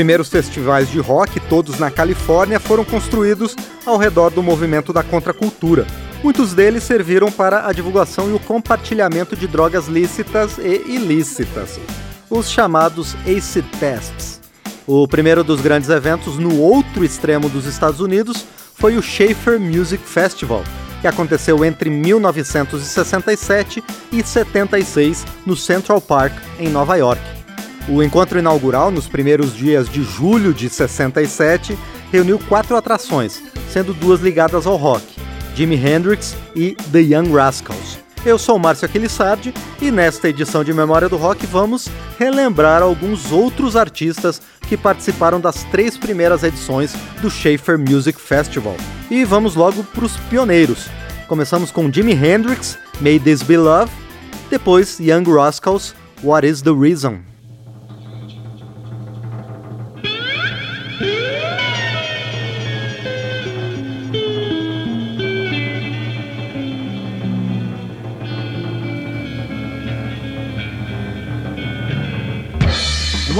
Primeiros festivais de rock, todos na Califórnia, foram construídos ao redor do movimento da contracultura. Muitos deles serviram para a divulgação e o compartilhamento de drogas lícitas e ilícitas, os chamados acid tests. O primeiro dos grandes eventos no outro extremo dos Estados Unidos foi o Schaefer Music Festival, que aconteceu entre 1967 e 76 no Central Park, em Nova York. O encontro inaugural, nos primeiros dias de julho de 67, reuniu quatro atrações, sendo duas ligadas ao rock: Jimi Hendrix e The Young Rascals. Eu sou Márcio Aquilissardi e nesta edição de Memória do Rock vamos relembrar alguns outros artistas que participaram das três primeiras edições do Schaefer Music Festival. E vamos logo para os pioneiros. Começamos com Jimi Hendrix, May This Be Love, depois Young Rascals, What Is the Reason?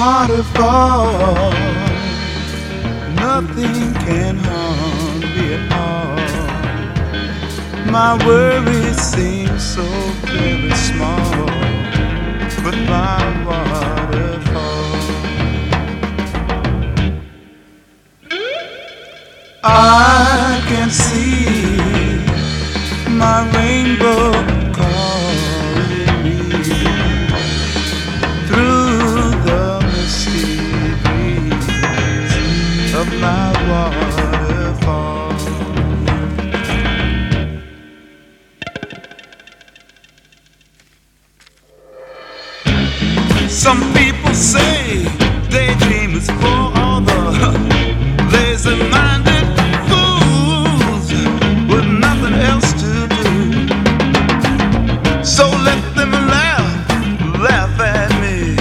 Waterfall. Nothing can harm me at all. My worries seem so very small, but my waterfall. I can see my rainbow Some people say daydream is for all the lazy-minded fools with nothing else to do. So let them laugh, laugh at me.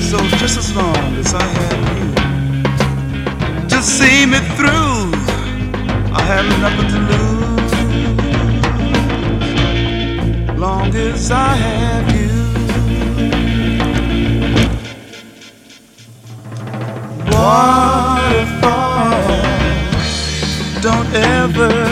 So just as long as I have you to see me through, I have nothing to lose. Long as I have you. never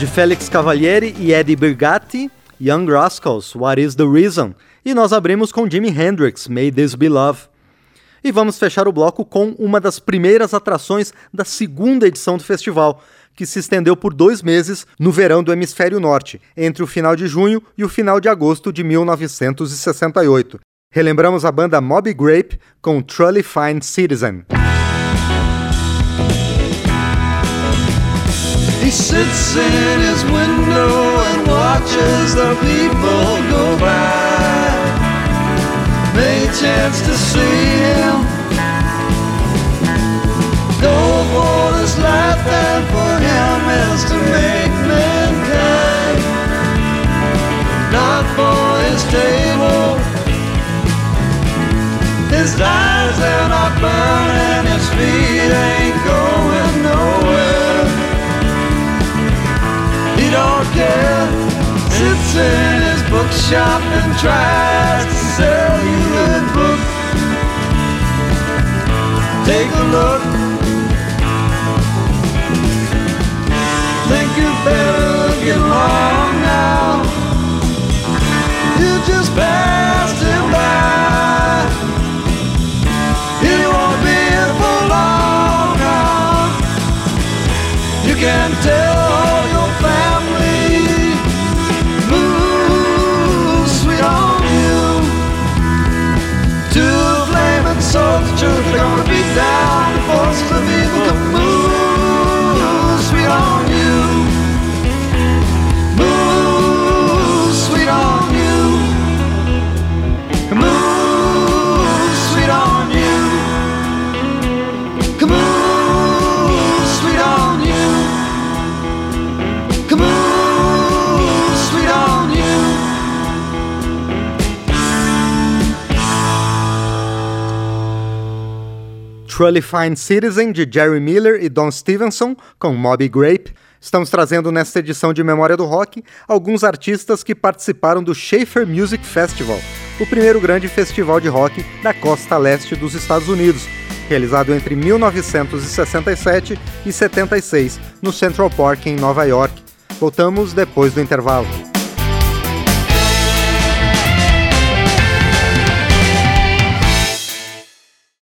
De Félix Cavalieri e Eddie Brigatti, Young Rascals, What is the Reason? E nós abrimos com Jimi Hendrix, May This Be Love. E vamos fechar o bloco com uma das primeiras atrações da segunda edição do festival, que se estendeu por dois meses no verão do Hemisfério Norte, entre o final de junho e o final de agosto de 1968. Relembramos a banda Moby Grape com Truly Fine Citizen. He sits in his window and watches the people go by. May chance to see him go for this life and for him is to make mankind. Not for his table. His eyes are not burning, his feet ain't In his bookshop and tries to sell you a book. Take a look. Think you better get along now. You just passed him by. He won't be here for long now. You can tell Truly Fine Citizen, de Jerry Miller e Don Stevenson, com Moby Grape. Estamos trazendo nesta edição de Memória do Rock alguns artistas que participaram do Schaefer Music Festival, o primeiro grande festival de rock da costa leste dos Estados Unidos, realizado entre 1967 e 76 no Central Park em Nova York. Voltamos depois do intervalo.